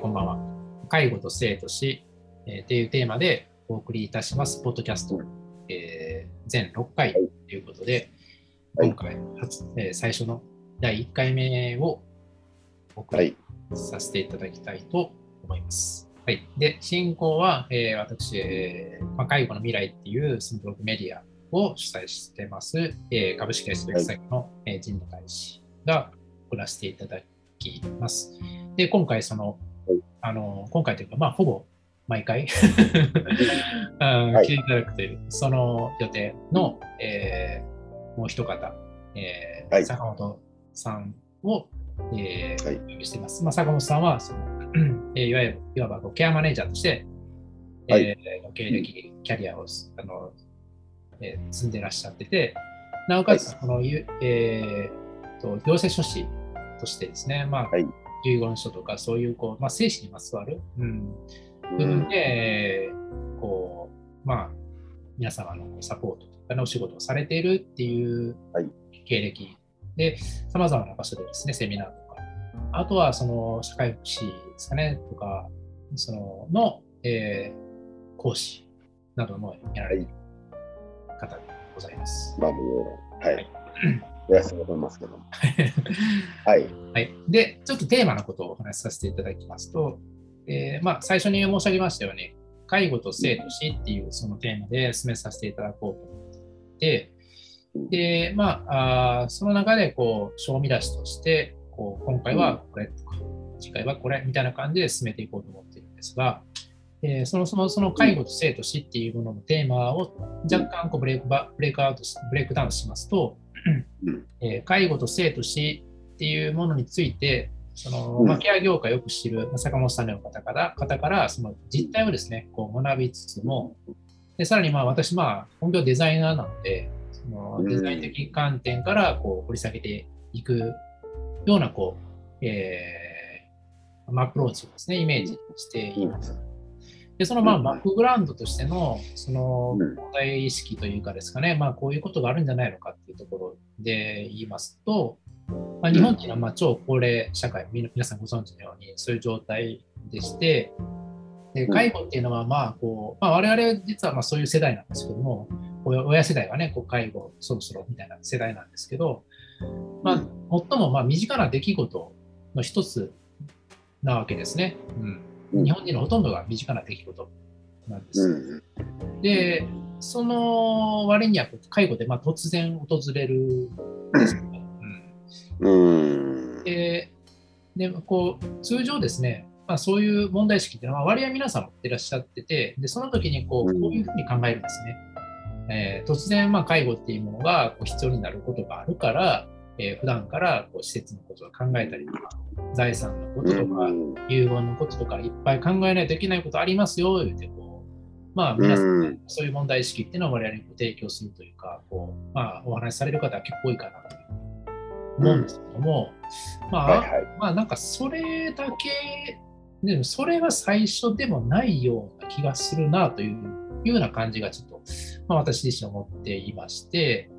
ーこんばんは。介護と生と死、えーっていうテーマでお送りいたします、ポッドキャスト、えー全6回ということで、はい今回初、えー最初の第1回目をお送りはい。させていただきたいと思います。はい、で進行は、えー私、えーまあ、介護の未来っていうそのブログメディアを主催してます、えー株式会社ベックサイクの、えー神野大使が送らせていただきます。で、今回その、はいあの今回というか、まあ、ほぼ毎回。うん。はい。来ていただくという、その予定の、えーもう一方、えーはい。坂本さんを、えーはい。お呼びしています。まあ、坂本さんはその、えーいわゆるいわばケアマネージャーとして、はい。えー経歴、キャリアをあの、えー積んでいらっしゃってて、なおかつ、はこの、ゆえーと行政書士としてですね、まあはい遺言書とかそういうこう、まあ、生死にまつわる、うん、部分うんで、こう、まあ、皆様のサポートとかのお仕事をされているっていうはい経歴で、さまざまな場所でですね、セミナーとか、あとはその社会福祉ですかね、とか、そのの、えー講師などもやられている方でございます。ははいい。おやすみと思いますけども。はい。はい、で、ちょっとテーマのことをお話しさせていただきますと、えーまあ、最初に申し上げましたように、介護と生と死っていうそのテーマで進めさせていただこうと思っていて、で、まあ、あーその中で、こう、賞味出しとして、こう、今回はこれとか、次回はこれみたいな感じで進めていこうと思っているんですが、えーそもそもその介護と生と死っていうもののテーマを若干こうブレイクバブレイクアウトし、ブレイクダウンしますと、うんえー介護と生と死っていうものについて、そのうん。まあケア業界をよく知るまあ坂本さんの方から方からその実態をですね、こう学びつつも、でさらにまあ私、まあ、本業デザイナーなので、そのうん。デザイン的観点からこう掘り下げていくようなこう、えーまあアプローチをですね、イメージしています。で、そのまあうんバックグラウンドとしてのそのうん。問題意識というかですかね、まあこういうことがあるんじゃないのかっていうところで言いますと、まあ、日本っていうのはまあ超高齢社会、皆さんご存知のようにそういう状態でして、でうん。介護っていうのはまあこう、まあ、我々実はまあそういう世代なんですけども、親親世代はね、こう介護そろそろみたいな世代なんですけど、まあ、最もまあ身近な出来事の一つなわけですね。うんうん日本人のほとんどが身近な出来事なんです。うん。で、その割には介護でまあ突然訪れるんですよね。うんうん。ででこう通常ですね、まあ、そういう問題意識っていうのは割合皆さん持ってらっしゃってて、でその時にこううんこういうふうに考えるんですね。えー突然、まあ、介護っていうものがこう必要になることがあるから、えー普段からこう施設のことを考えたりとか、財産のこととか、うん遺言のこととかいっぱい考えないといけないことありますよ、言うてこう、まあ皆さんね、うんそういう問題意識っていうのを我々にこう提供するというか、こうまあ、お話しされる方は結構多いかなという思うんですけども、まあ、はいはい。まあなんかそれだけ、でもそれが最初でもないような気がするなというような感じがちょっと、まあ、私自身思っていまして、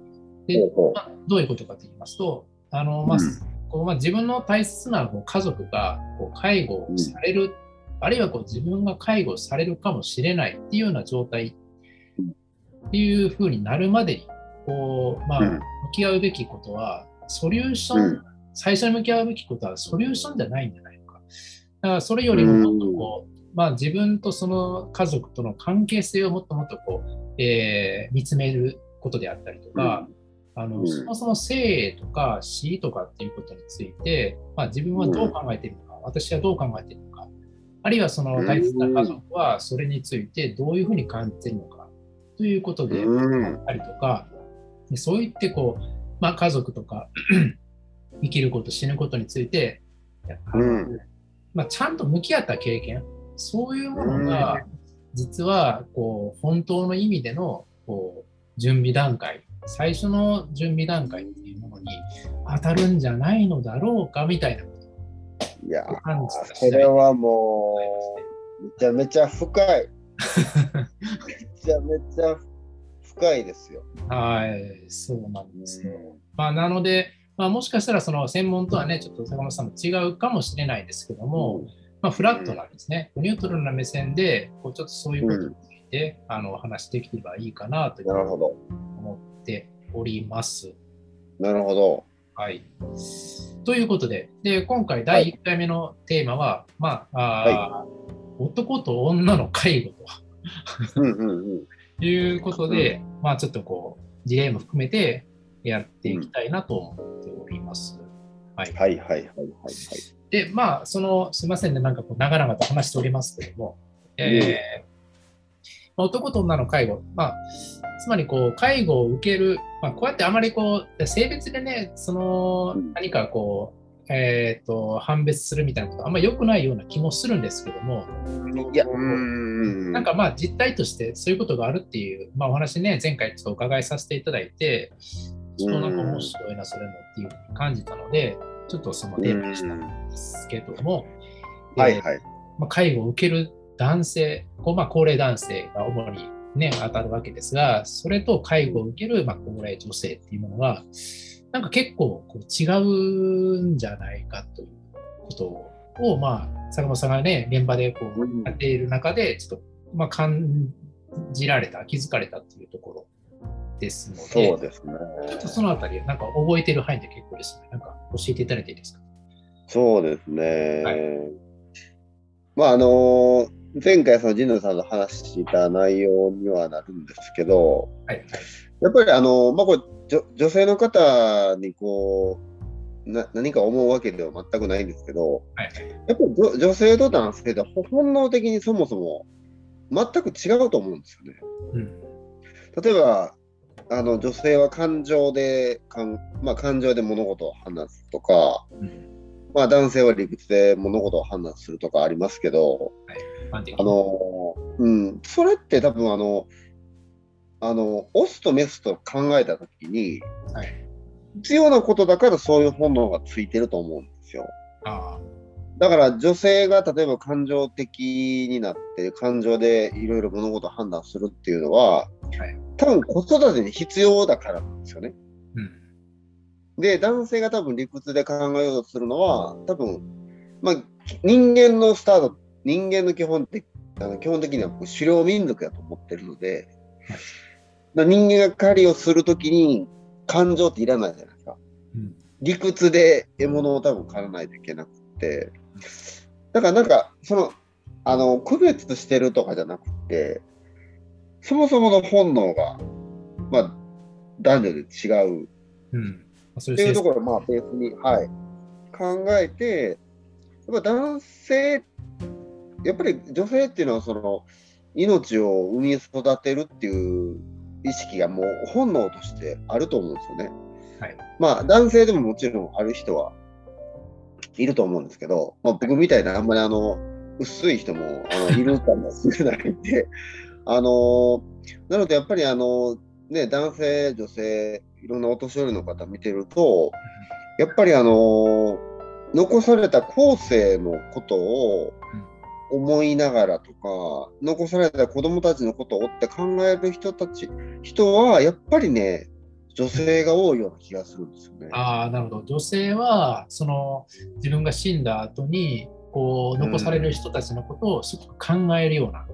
でまあ、どういうことかと言いますと、あのまあうん。こうまあ、自分の大切なこう家族がこう介護をされる、あるいはこう自分が介護されるかもしれないっていうような状態っていうふうになるまでにこう、まあ、うん。向き合うべきことは、ソリューション、うん。最初に向き合うべきことはソリューションじゃないんじゃないのか。だからそれよりももっとこう、まあ、自分とその家族との関係性をもっともっとこう、えー見つめることであったりとか、あのうん。そもそも生とか死とかっていうことについて、まあ、自分はどう考えているのか、私はどう考えているのか、あるいはその大切な家族はそれについてどういうふうに感じているのかということでうん。あったりとか、でそう言ってこう、まあ、家族とか 生きること、死ぬことについて、まあ、ちゃんと向き合った経験、そういうものが実はこう本当の意味でのこう準備段階、最初の準備段階っていうものに当たるんじゃないのだろうかみたいなこといやそれはもう、めちゃめちゃ深い。めちゃめちゃ深いですよ。はい、そうなんですよ。まあ、なので、まあ、もしかしたらその専門とはね、ちょっと坂本さんも違うかもしれないですけども、まあ、フラットなんですね。ニュートラルな目線で、こうちょっとそういうことについて、あの話できればいいかなというなるほど。ております。なるほど。はい。ということで、で今回第1回目のテーマは、まあ、あー男と女の介護うんうんうん。ということで、まあちょっとこう、事例も含めてやっていきたいなと思っております。はい。はいはいはいはいはい。で、まあ、その、すみませんね、なんかこう、長々と話しておりますけれども、えーまあ男と女の介護、まあ、つまりこう、介護を受ける、まあ、こうやってあまりこう、性別でね、そのうん、何かこう、えっ、と、判別するみたいなこと、あんまり良くないような気もするんですけども、いや。なんかまあ実態としてそういうことがあるっていう、まあ、お話ね、前回ちょっとお伺いさせていただいて、ちょっとなんか面白いな、それもっていうふうに感じたので、ちょっとそのテーマにしたんですけども、えーはいはい。まあ、介護を受ける男性、こうまあ、高齢男性が主に、ね、当たるわけですが、それと介護を受ける、まあ、高齢女性っていうものは、なんか結構こう違うんじゃないかということを、まあ、坂本さんがね、現場でこううんやっている中で、ちょっと、まあ、感じられた、気づかれたというところですので、そうですね。ちょっとそのあたり、なんか覚えている範囲で結構ですね、なんか教えていただいていいですか？そうですね。はいまああの前回その神野さんの話した内容にはなるんですけど、はい、はい。やっぱりあの、まあ、これ女女性の方にこうな何か思うわけでは全くないんですけど、はいはいやっぱり女女性と男性で本能的にそもそも全く違うと思うんですよね。うん例えばあの女性は感情でかん、まあ、感情で物事を話すとか、うんまあ、男性は理屈で物事を判断するとかありますけど、一般的にあの、うん、それって多分あの、あの、オスとメスと考えたときに、はい、必要なことだからそういう本能がついてると思うんですよ。あ。だから女性が例えば感情的になって、感情でいろいろ物事を判断するっていうのは、はい。多分子育てに必要だからなんですよね。うん。で、男性が多分理屈で考えようとするのは、多分、まあ、人間のスタート、人間の基本的あの基本的には狩猟民族だと思ってるので、はい。人間が狩りをするときに感情っていらないじゃないですか。うん。理屈で獲物を多分狩らないといけなくて、だからなんか、その、あの、区別してるとかじゃなくて、そもそもの本能が、まあ、男女で違う。っていうところをまあベースに、はい、考えて、やっぱ男性、やっぱり女性っていうのはその命を産み育てるっていう意識がもう本能としてあると思うんですよね。はい。まあ男性でももちろんある人はいると思うんですけど、まあ、僕みたいなあんまりあの薄い人もあのいるかもしれないんで、あのなのでやっぱりあの、ね、男性、女性、いろんなお年寄りの方見てると、やっぱりあの残された後世のことを思いながらとか、残された子供たちのことを追って考える人たち、人はやっぱりね、女性が多いような気がするんですよね。ああ、なるほど。女性は、その、自分が死んだ後に、こう、残される人たちのことをすごく考えるような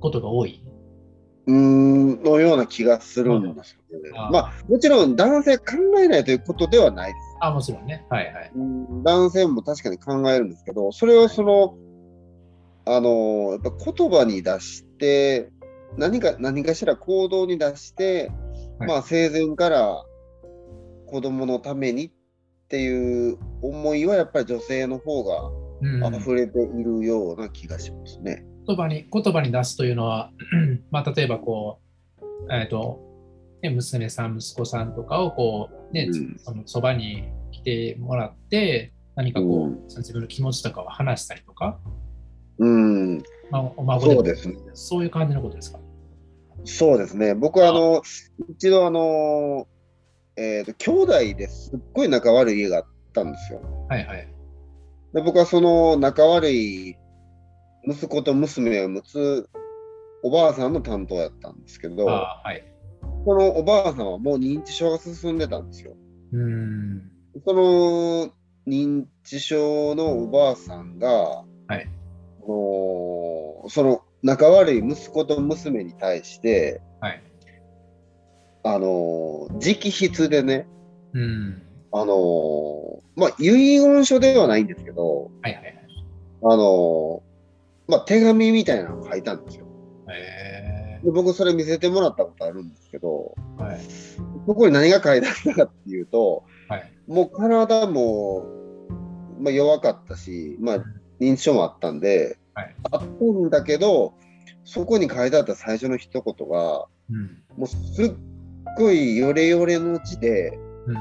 ことが多い。うーん、のような気がするんですよね。まあ、もちろん男性考えないということではないです。あもちろんね。はいはい。うん男性も確かに考えるんですけど、それをその、あの、やっぱ言葉に出して、何か、何かしら行動に出して、はい。まあ生前から子供のためにっていう思いはやっぱり女性の方がうん、溢れているような気がしますね。言葉に言葉に出すというのは、まあ、例えばこう、えーとね、娘さん、息子さんとかをこう、ねうん。そのそばに来てもらって、何かこう、うん。自分の気持ちとかを話したりとか、うん、まあ、お孫そうですね。そういう感じのことですか？そうですね。僕はあの、一度あの、えっ、と、兄弟ですっごい仲悪い家があったんですよ。はいはい。で僕はその仲悪い息子と娘を持つおばあさんの担当やったんですけど、はい。このおばあさんはもう認知症が進んでたんですよ。うーん。その認知症のおばあさんが、はいのその仲悪い息子と娘に対して、はい。あの直筆でね、うん。あのまあ、遺言書ではないんですけど、はいはいはい。あのまあ、手紙みたいなのを書いたんですよ。えで僕それ見せてもらったことあるんですけど、ー、はい。ここに何が書いてあったかっていうと、はい。もう体も、まあ、弱かったし、まあ、認知症もあったんで、はいあったんだけど、そこに書いてあった最初の一言が、うん。もうすっごいヨレヨレの字で、うん。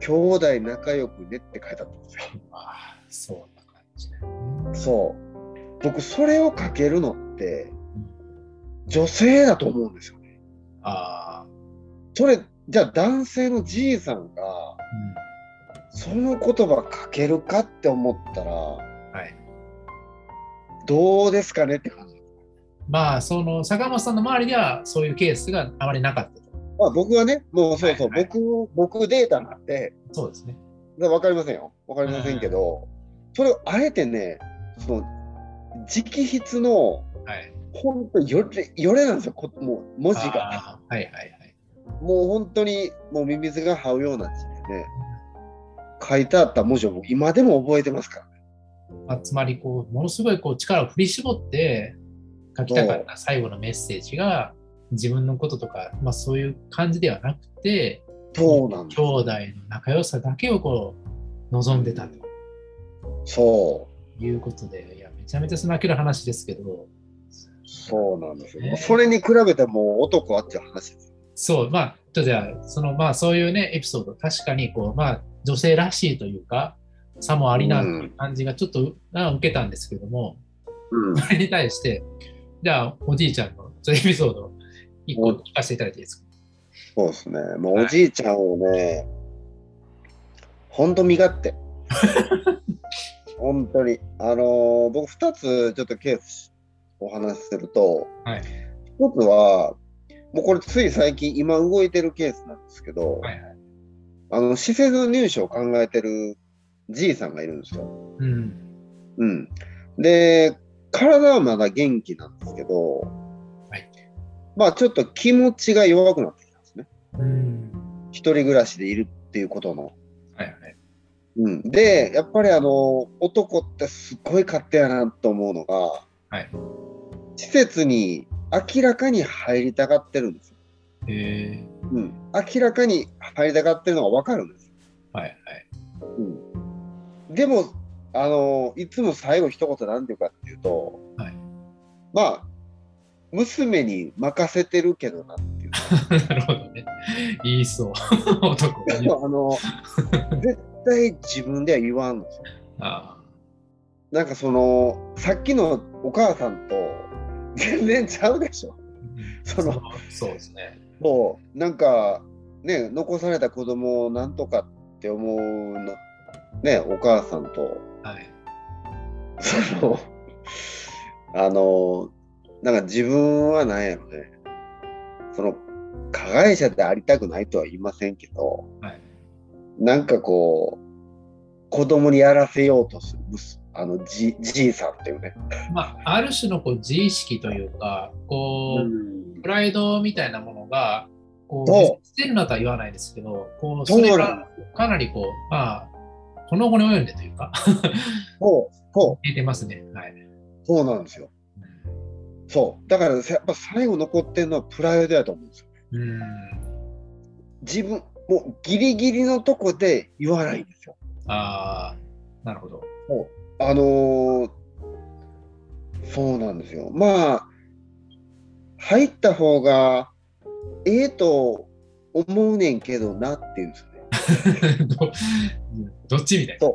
兄弟仲良くねって書いてあったんですよ。ああ、そんな感じね。そう。僕、それを書けるのって、女性だと思うんですよね。ああ、それ、じゃあ男性のじいさんが、うん。その言葉書けるかって思ったら、はい。どうですかねって感じ。まあ、その坂本さんの周りではそういうケースがあまりなかったと。まあ、僕はね、もうそうそう、はいはい僕、僕データなんで、そうですね。わかりませんよ。わかりませんけど、それをあえてね、その、直筆の、はい。本当よれ、よれなんですよ、こもう文字が。はいはいはい。もう本当に、もうミミズが這うような字でね、書いてあった文字を僕今でも覚えてますからね。まあ、つまりこう、ものすごいこう力を振り絞って書きたかった最後のメッセージが自分のこととか、まあ、そういう感じではなくて、そうなん兄。弟の仲良さだけをこう望んでたとそいうことで、いや、めちゃめちゃ泣ける話ですけど、う。そうなんですよ。ねそれに比べてもう男はっていう話です。そう、まあ、ちょっとじゃあ、その、まあ、そういうね、エピソード、確かに、こう、まあ、女性らしいというか、さもありな感じがちょっと、あ受けたんですけども、うん。それに対して、じゃあ、おじいちゃんの、エピソードを一個聞かせていただいていいですか？そうですね。もうおじいちゃんをね、ほんと身勝手。本当に。あのー僕2つちょっとケースお話しすると、はい1つは、もうこれつい最近今動いてるケースなんですけど、はいはい。あの、施設入所を考えてるじいさんがいるんですよ。うん。うん。で、体はまだ元気なんですけど、はいまあちょっと気持ちが弱くなってきたんですね。うん。一人暮らしでいるっていうことの。はいはい。うん、で、やっぱりあの、男ってすっごい勝手やなと思うのが、はい。施設に明らかに入りたがってるんですよ。えうん。明らかに入りたがってるのがわかるんですよ。ー、はいはい。うん。でも、あの、いつも最後一言なんていうかっていうと、はいまあ、娘に任せてるけどなっていう。なるほどね。言いそう。男がでもあの、絶対自分では言わんんですよ。あなんかその、さっきのお母さんと全然ちゃうでしょ。ーその。そうそうですね。もう、なんか、ね、残された子供をなんとかって思うの、ね、お母さんと、はい。その、あの、なんか自分はなんやろね、その、加害者でありたくないとは言いませんけど、はい。なんかこう、子供にやらせようとするあのじ、じいさんっていうね。まあ、ある種のこう自意識というか、こう、プライドみたいなものが、こう、捨てるなとは言わないですけど、こう、それがかなりこう、まあ、この後に及んでというか、そう、そう、聞いてますね。はい。そうなんですよ。そう。だからさ、やっぱ最後残ってるのはプライドやと思うんですよ。うん。自分、もうギリギリのとこで言わないんですよ。ああ、なるほど。あのーそうなんですよ。まあ、入った方がええと思うねんけどなっていうんですよね。どどっちみたいな。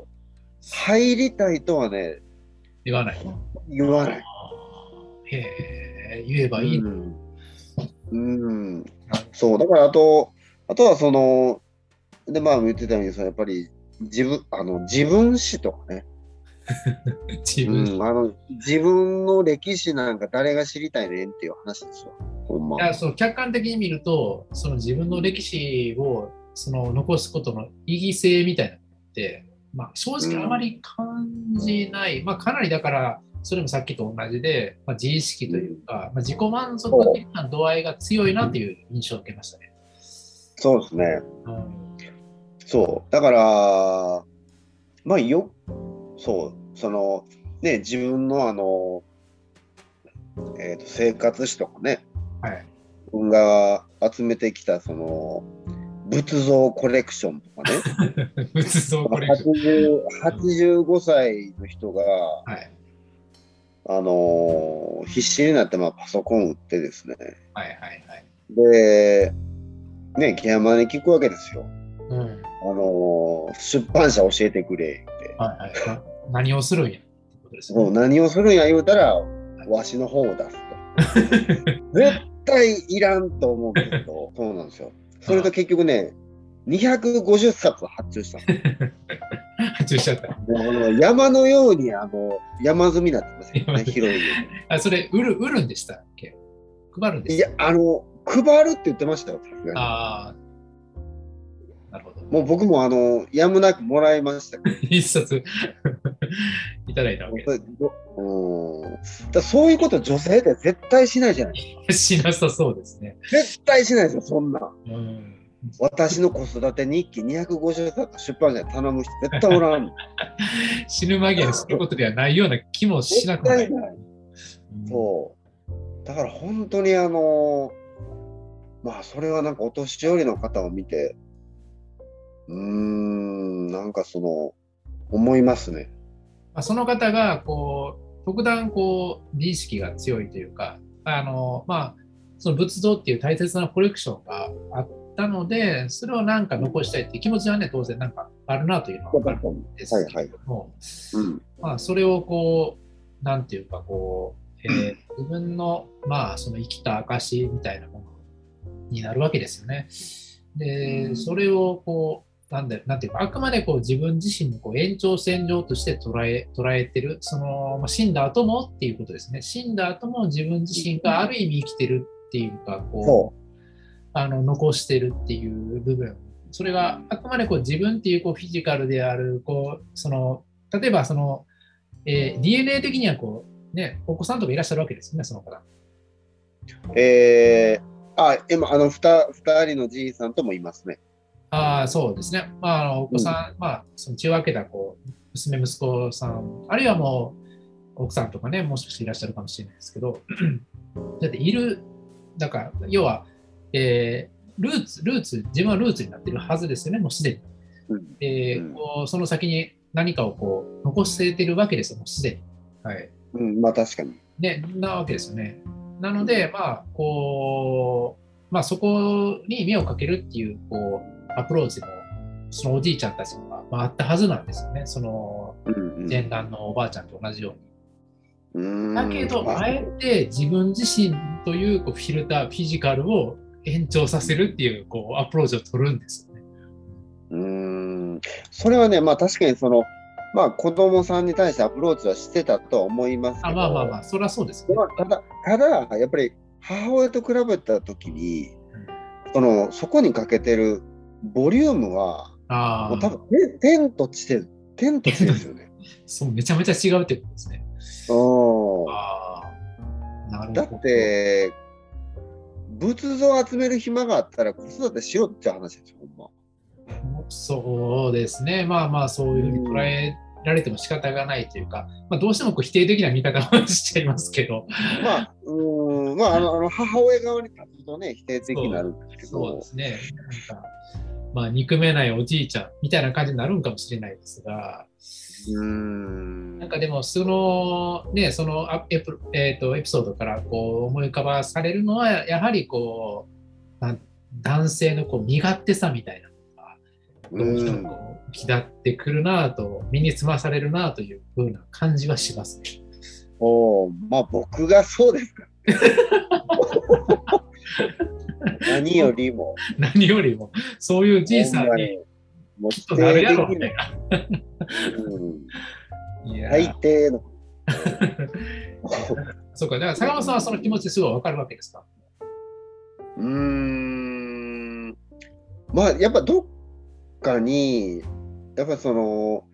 入りたいとはね、言わない。言わない。へえ、言えばいいの。うん。うん。そう、だからあと、あとはその、で、まあ言ってたように、やっぱり自分、あの、自分史とかね、自分、うん、あの、自分の歴史なんか誰が知りたいねんっていう話ですよ。ほんまい。やその客観的に見ると、その自分の歴史をその残すことの意義性みたいなものって、まあ、正直あまり感じない、まあ、かなりだから、それもさっきと同じで、まあ、自意識というか、まあ、自己満足的な度合いが強いなという印象を受けましたね。そうですね。うんそう。だから、まあよ、そう、その、ね、自分のあの、えーと生活史とかね、はい、自分が集めてきたその仏像コレクションとかね。仏像コレクション。80 85歳の人が、はい、あのー必死になってまあパソコン売ってですね。はい、はい、はい。でね木山に聞くわけですよ、うん、はい、あのー出版社教えてくれってはい。な何をするんやってことですもうね。何をするんや言うたらわしの方を出すと 絶対いらんと思うけど そうなんですよそれと結局ね250冊発注したの 発注しちゃった。もう山のようにあの山積みになってますよね、広いあ、それ、売る、売るんでしたっけ？配るんで家。いや、あの、配るって言ってましたよ、ああ。もう僕もあの、やむなくもらいました 一冊 いただいたわけこれどうんだそういうこと女性って絶対しないじゃないです。しなさそうですね。絶対しないですよ、そんな。うん私の子育て日記250冊出版社に頼む人絶対おらん。死ぬ間際にすることではないような気もしなくもない。ないうんそう。だから本当にあの、まあそれはなんかお年寄りの方を見て、うーん、なんかその、思いますね。まあ、その方がこう特段こう美意識が強いというかあの、まあ、その仏像っていう大切なコレクションがあったのでそれをなんか残したいっていう気持ちはね当然なんかあるなというのは分かるんですけれども、うん。まあ、それをこうなんていうかこう、えー自分のまあその生きた証みたいなものになるわけですよね。でそれをこうなんだなんていうかあくまでこう自分自身のこう延長線上として捉え捉えてるその、まあ、死んだ後もっていうことですね死んだ後も自分自身がある意味生きてるっていうかこうそあの残してるっていう部分それがあくまでこう自分っていうこうフィジカルであるこうその例えばその、えー DNA 的にはこうねお子さんとかいらっしゃるわけですよねその方う。えー、あ、今、あの、ふた二人のじいさんともいますね。ああそうですねまああのお子さん、まあその血を分けたこう娘息子さんあるいはもう奥さんとかねもしかしていらっしゃるかもしれないですけど だっているだから要は、えールーツルーツ自分はルーツになってるはずですよねもうすでにうん。えーうんこうその先に何かをこう残せてるわけですよ、もうすでに。はい。うん、まあ確かに。ね、なわけですよね。なので、まあ、こう、まあ、そこに目をかけるっていう、こう、アプローチも、そのおじいちゃんたちには、まあ、あったはずなんですよね。その、うんうん前段のおばあちゃんと同じように。だけど、まあえて自分自身というこうフィルター、フィジカルを延長させるっていうこうアプローチを取るんですよね。うーんそれはね、まあ確かにその、まあ子供さんに対してアプローチはしてたとは思いますけあど、まあまあまあ、それはそうですよね。まあただ、ただ、やっぱり母親と比べたときに、その、そこにかけてるボリュームは、ああ、もう多分、て天と地で、天と地ですよね。そう、めちゃめちゃ違うってことですね。うんああ、なるほど。だって、仏像集める暇があったら子育てしろって話ですよ、ほんま。そうですね。まあまあ、そういうふうに捉えられても仕方がないというか、まあ、どうしてもこう否定的な見方をしちゃいますけど、まあ、うーん、まあ、あの、あの母親側に立つとね、否定的になるんですけどそうで、すね。なんか、まあ、憎めないおじいちゃんみたいな感じになるんかもしれないですが、うーん。なんかでも、その、ね、そのあエプ,、えー、とエピソードからこう思い浮かばされるのは、やはりこう、男性のこう身勝手さみたいなのが、どうしてもこう浮き立ってくるなぁと、身につまされるなぁというふうな感じはしますね。おーまあ、僕がそうですから。何よりも、何よりも、そういうじいさんにもっとなる定やろみたいな。うん、いや最低の。そうか、だから坂本さんはその気持ちすごいわかるわけですか？うーんまあやっぱどっかにやっぱその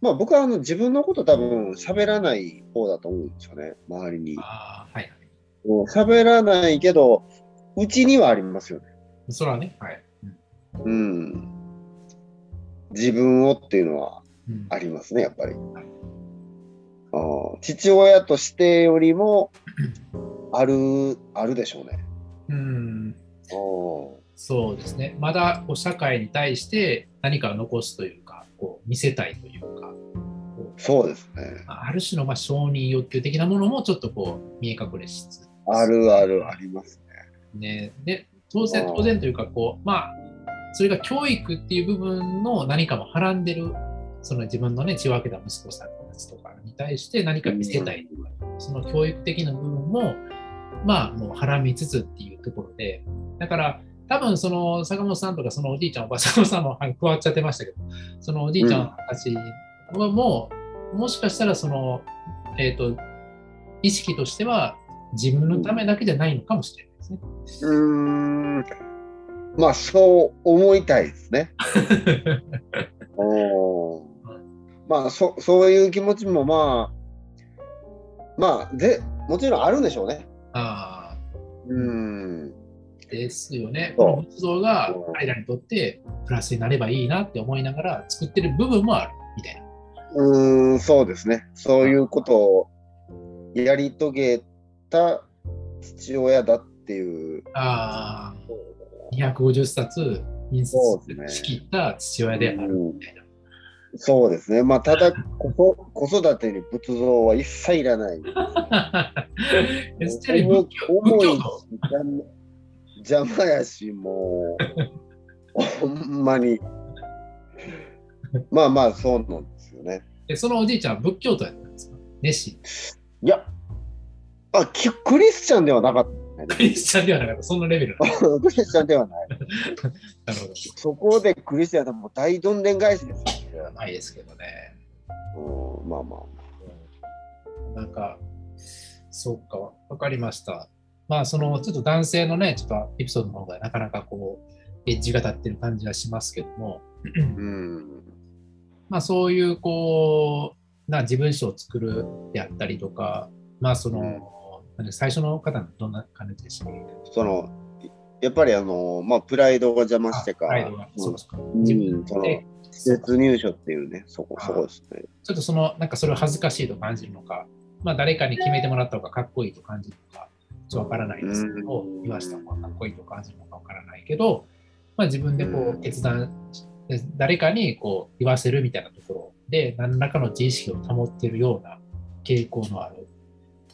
まあ僕はあの自分のこと多分喋らない方だと思うんですよね、周りに。ああ、はい。喋らないけど、うちにはありますよね。それはね、はい。うん。自分をっていうのはうんありますね、やっぱり。あー父親としてよりも、ある、あるでしょうね。うん、そうですね。まだこう社会に対して何かを残すというか、こう見せたいというか、こそうですね。うある種のまあ承認欲求的なものもちょっとこう見え隠れしつつあるあるありますね。ね。で、当然当然というか、こう、まあ、それが教育っていう部分の何かもはらんでる、その自分のね、血を分けた息子さんたちとかに対して何か見せたいとか、その教育的な部分も、まあ、もうはらみつつっていうところで、だから、多分その坂本さんとかそのおじいちゃん、おばさんさんもはい 加わっちゃってましたけど、そのおじいちゃんたちはもう、もしかしたらその、えっ、と、意識としては自分のためだけじゃないのかもしれないですね。うーん。まあ、そう思いたいですね。おーまあそ、そういう気持ちもまあ、まあ、で、もちろんあるんでしょうね。ああ、うん。ですよね。この仏像がうん彼らにとってプラスになればいいなって思いながら作ってる部分もあるみたいな。うーん、そうですね。そういうことをやり遂げた父親だっていう。ああ、250冊印刷しきった父親であるみたいな。そうですね。まあ、ただこそ、子育てに仏像は一切いらない。重い邪魔やし、もう、ほんまに。まあまあ、そうなんですよね。でそのおじいちゃんは仏教徒やったんですか熱心。いや、あキクリスチャンではなかったね。クリスチャンではなかった、そんなレベル クリスチャンではない。なるほど。そこでクリスチャンでもう大どんでん返しですよ。ないですけどね。うん、まあまあ。なんか、そうか、わかりました。まあ、その、ちょっと男性のね、ちょっとエピソードの方がなかなかこう、エッジが立ってる感じはしますけども、うん。まあ、そういう、こう、な自分史を作るであったりとか、まあ、その、最初の方のどんな感じでしたその、やっぱりあの、まあ、プライドが邪魔してか、自分そので、施設入所っていうね、そこ、そこですね。ちょっとその、なんかそれを恥ずかしいと感じるのか、まあ、誰かに決めてもらった方がかっこいいと感じるのか、ちょっとわからないですけどう、ん。言わした方がかっこいいと感じるのかわからないけど、まあ、自分でこううん。決断して、誰かにこう言わせるみたいなところで、何らかの自意識を保っているような傾向のある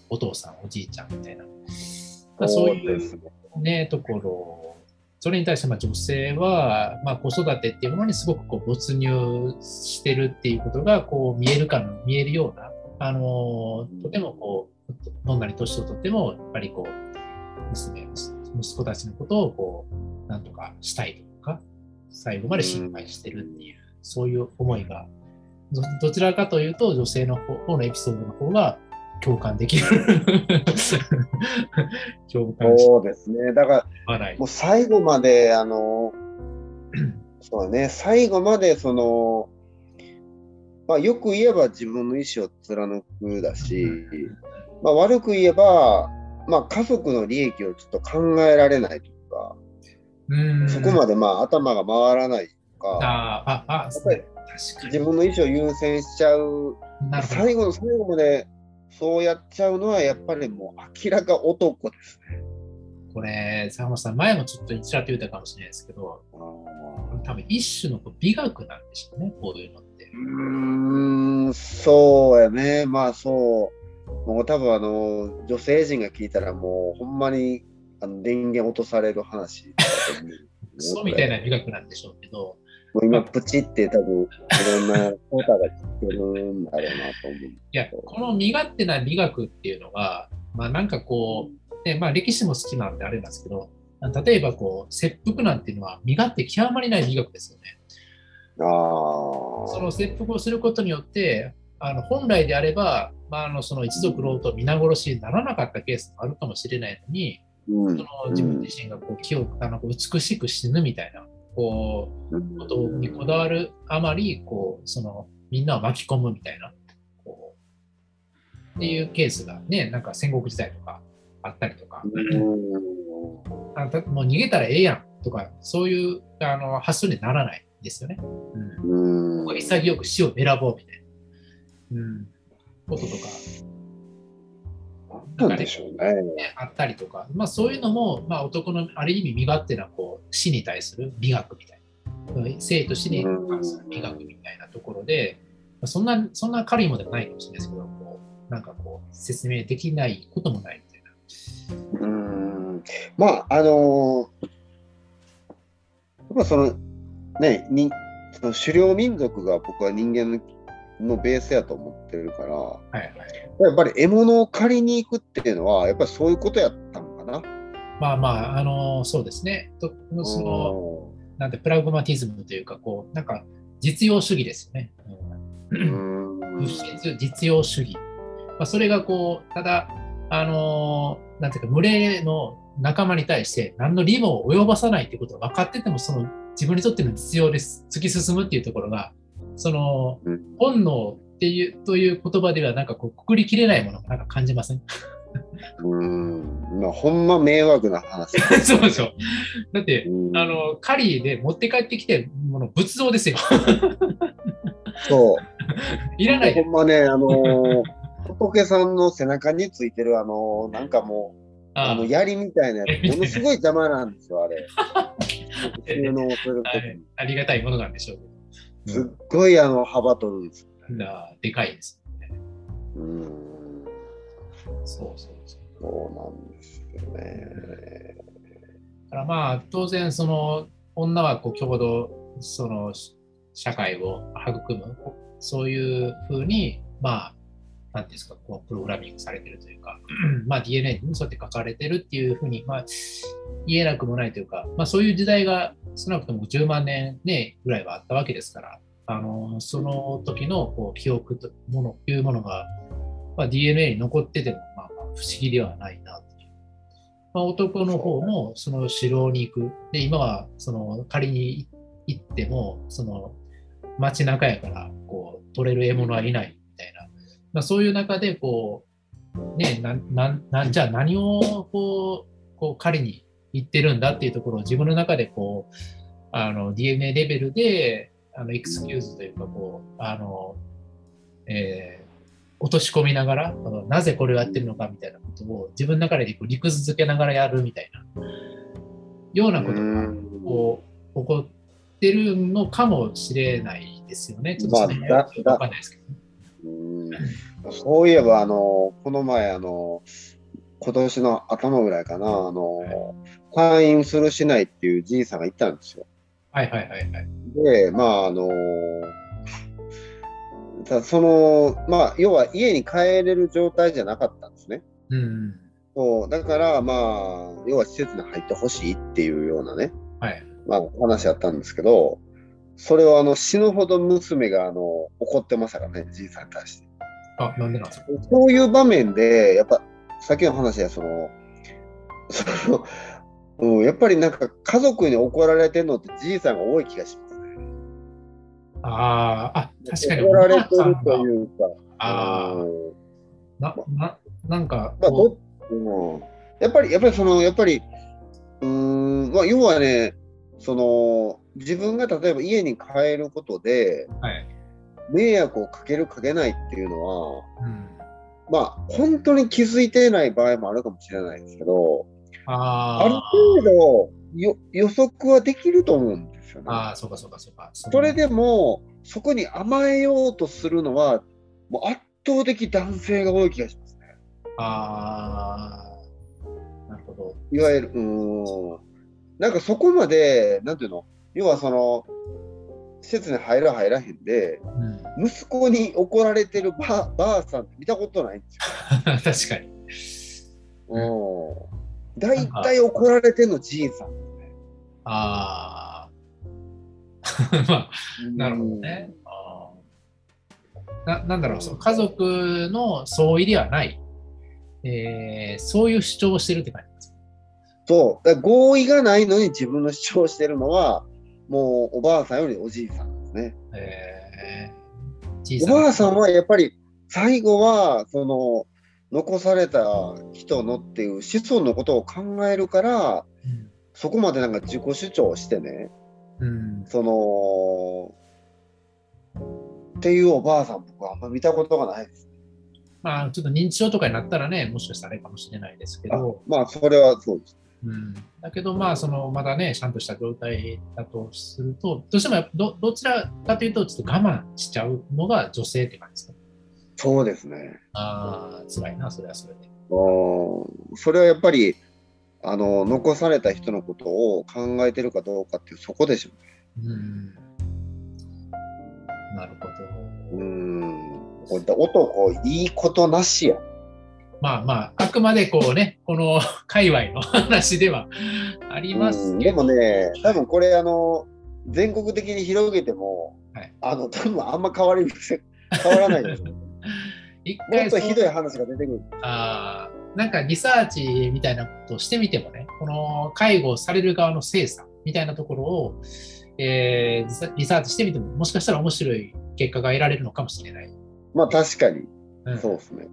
お父さん、おじいちゃんみたいな、まあ、そういうね。ね、ところ、それに対してまあ女性は、まあ、子育てっていうものにすごくこう没入してるっていうことがこう見えるかの見えるような、あのーとてもこう、どんなに年をとっても、やっぱりこう、娘、息子たちのことをこう、なんとかしたいとか、最後まで心配してるっていう、そういう思いが、どどちらかというと、女性の方方のエピソードの方が共感できる。共感しそうですね。だから、もう最後まで、あの、そうだね、最後まで、その、まあ、よく言えば自分の意思を貫くだし、まあ、悪く言えば、まあ、家族の利益をちょっと考えられないとか、うんそこまでまあ頭が回らないとか、ああ、あ、あ、ぱり自分の意思を優先しちゃう。最後の最後までそうやっちゃうのは、やっぱりもう明らか男ですね。これ、坂本さん、前もちょっと一らと言ったかもしれないですけど、多分一種の美学なんでしょうね、こういうのって。うーん、そうやね。まあそう。もう多分あの、女性陣が聞いたらもうほんまにあの電源落とされる話だと思う。クソみたいな美学なんでしょうけど、もう今プチって多分いろんなコータが聞けるんだろうなと思う。いや、この身勝手な美学っていうのが、まあなんかこう、ね、まあ歴史も好きなんであれなんですけど、例えばこう、切腹なんていうのは身勝手極まりない美学ですよね。ああ。その切腹をすることによって、あの本来であれば、まあ、あのその一族老と皆殺しにならなかったケースもあるかもしれないのに、うんその自分自身がこう気をあの美しく死ぬみたいなこううことにこだわるあまりこうそのみんなを巻き込むみたいな、こうっていうケースがね、なんか戦国時代とかあったりとか、あたもう逃げたらええやんとか、そういうあの発想にならないんですよね。うん、潔く死を選ぼうみたいな、うん、こととか。なんでしょうね。あったりとか、まあ、そういうのも、まあ、男のある意味身勝手なこう死に対する美学みたいな、生と死に関する美学みたいなところで、まあ、そんなそんな軽いものではないかもしれないですけど、こうなんかこう説明できないこともないみたいな。うん。まあ、あのー、やっぱその、ね、にその狩猟民族が僕は人間のベースやと思ってるから、はいはい、やっぱり獲物を借りに行くっていうのは、やっぱりそういうことやったのかな？まあまあ、あのー、そうですね。とそのなんてプラグマティズムというか、こう、なんか実用主義ですよね。うん、物質実用主義。まあ、それがこう、ただ、あのー、なんていうか、群れの仲間に対して何の利も及ばさないということが分かってても、その自分にとっての実用です。突き進むっていうところが、その、本能っていうという言葉ではなんかこうくくりきれないものがなんか感じません？うん、まあ、ほんま迷惑な話。そうでしょ。だって、あの、狩りで持って帰ってきてもの仏像ですよ。そう。いらない。ほんまね、あのー、仏さんの背中についてる、あのー、なんかもう、あの槍みたいなやつ、ものすごい邪魔なんですよ、あれ。収納するときありがたいものなんでしょうすっごいあの幅取るんです、ね。でかいですね。うん。そうそうそう。そうなんですよね。だからまあ、当然、その、女はこう共同、その、社会を育む、そういうふうに、まあ、なんていうんですか、こうプログラミングされてるというか、まあ、DNA にそうやって書かれてるっていうふうに、まあ、言えなくもないというか、まあ、そういう時代が少なくとも10万年、ね、ぐらいはあったわけですから、あのその時のこう記憶とものいうものが、まあ、DNA に残ってても、まあ、不思議ではないなという。まあ、男の方もその城に行く。で今はその仮に行ってもその街中やからこう取れる獲物はいないみたいなまあ、そういう中でこう、ね、ななじゃあ何をこうこう彼に言ってるんだっていうところを自分の中でこうあの DNA レベルであのエクスキューズというかこうあの、えー、落とし込みながらなぜこれをやってるのかみたいなことを自分の中でこう理屈づけながらやるみたいなようなことがこう起こってるのかもしれないですよね。ちょっとそわかんないですけどね。そういえば、あの、この前、あの、今年の頭ぐらいかな、あの、退院するしないっていうじいさんがいたんですよ。はいはいはいはい。で、まあ、あの、たその、まあ、要は家に帰れる状態じゃなかったんですね。うん。そうだから、まあ、要は施設に入ってほしいっていうようなね、はい。まあ、話あったんですけど、それをあの死ぬほど娘があの怒ってましたからね、じいさんに対して。あ、なんでなんですか？そういう場面で、やっぱ、さっきの話で、その、その、うん、やっぱりなんか家族に怒られてるのってじいさんが多い気がしますね。ああ、あ、確かに。怒られてるというか。ああ、うん、な、な、なんか、まあどうん、やっぱり、やっぱりその、やっぱり、うん、まあ、要はね、その、自分が例えば家に帰ることで、はい、迷惑をかけるかけないっていうのは、うん、まあ本当に気づいてない場合もあるかもしれないですけどあある程度予測はできると思うんですよね。あそうかそうかそうかそれでもそこに甘えようとするのはもう圧倒的男性が多い気がしますね。ああなるほど。いわゆるうんなんかそこまでなんていうの？要はその施設に入ら入らへんで、うん、息子に怒られてるばばあさんって見たことないんですよ。確かに。うん。大体怒られてんのじいさん、ね。ああ。まあ、なるほどね。ななんだろう、その家族の相違ではない、えー、そういう主張をしてるって感じですか？そう合意がないのに自分の主張してるのはもうおばあさんよりおじいさんですね。えー、おばあさんはやっぱり最後はその残された人のっていう子孫のことを考えるからうんそこまでなんか自己主張してねうんそのっていうおばあさん僕はあんま見たことがないです。まあ、ちょっと認知症とかになったらね、もしかしたらあれかもしれないですけど、まあそれはそうです。うん、だけど、まあ、そのまだね、ちゃんとした状態だとすると、どうしてもどどちらかというと、ちょっと我慢しちゃうのが女性って感じですか？そうですね。ああ、辛いな、それはそれで。うんそれはやっぱりあの残された人のことを考えてるかどうかっていうそこでしょうん。なるほど。う。うん。こういった男いいことなしや。まあまあ、あくまでこうね、この界隈の話ではありますうんでけど、もね、多分これあの全国的に広げても、はいあの多分あんま変わりません。変わらないです。も一っ回ひどい話が出てくる。あーなんかリサーチみたいなことをしてみてもね、この介護される側の精査みたいなところを、えーリサーチしてみても、もしかしたら面白い結果が得られるのかもしれない。まあ確かに、うんそうですね。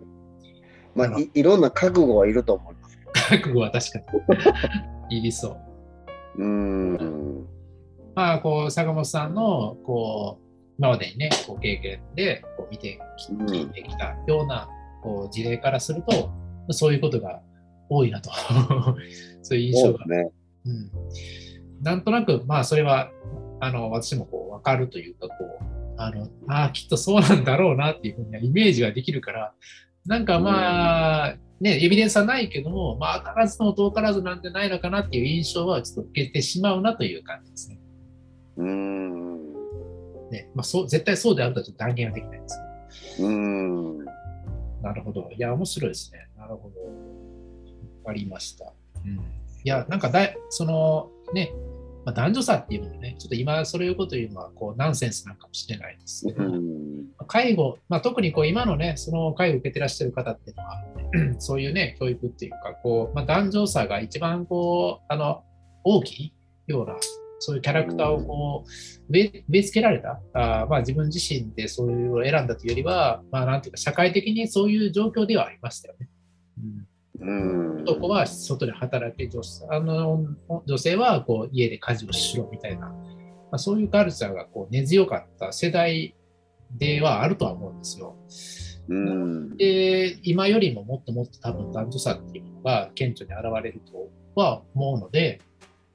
まなあいいろんな覚悟はいると思います。覚悟は確かにいりそう。うーん。まあ、こう、坂本さんの、こう、今までにね、こう経験でこう見てき聞いてきたような、こう事例からすると、そういうことが多いなと。そういう印象がね。うん、なんとなく、まあ、それは、あの、私もこう、わかるというか、こう、あの、あ、きっとそうなんだろうなっていうふうなイメージができるから、なんかまあ、ね、エビデンスはないけども、まあ、当からずとも遠からずなんてないのかなっていう印象はちょっと受けてしまうなという感じですね。うん。うねまあ、そう絶対そうであるとはちょっと断言はできないんですけど。なるほど。いや、面白いですね。なるほど。わかりました。うん。いや、なんかだい、その、ね、まあ、男女差っていうのもね、ちょっと今、それいうこと言うのは、こう、ナンセンスなんかもしれないですけど、うん。介護、まあ、特にこう今のね、その介護を受けてらっしゃる方っていうのは、そういうね、教育っていうか、こう、まあ、男女差が一番こう、あの、大きいような、そういうキャラクターをこう、植え付けられた、あーまあ、自分自身でそういうのを選んだというよりは、まあ、なんていうか、社会的にそういう状況ではありましたよね。うんうん。男は外で働け女あの女性はこう家で家事をしろみたいな、まあ、そういうカルチャーがこう根強かった世代ではあるとは思うんですよ。うん。で今よりももっともっと多分男女差っていうのが顕著に現れるとは思うので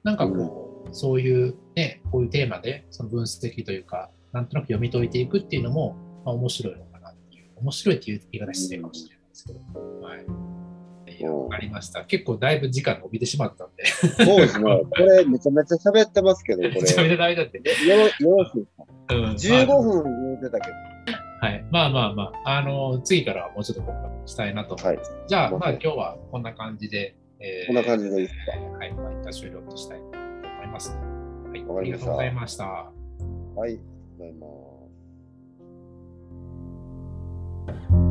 なんかこう、そういうねこういうテーマでその分析というかなんとなく読み解いていくっていうのも、まあ、面白いのかなっていう面白いっていう言い方失礼かもしれないですけど。はいいやわかりました。結構だいぶ時間伸びてしまったんで。そうですね。これめちゃめちゃ喋ってますけど、これ。めちゃめちゃ大事だって。よろよろしいですか？うん、?15 分言うてたけど。はい。まあまあまあ、あの、次からはもうちょっと僕はしたいなと思います。はい。じゃあ、まあまあ今日はこんな感じで、えーこんな感じでいいですか？はい。まあ、一旦終了としたいます。はい。ありがとうございました。はい。ございます。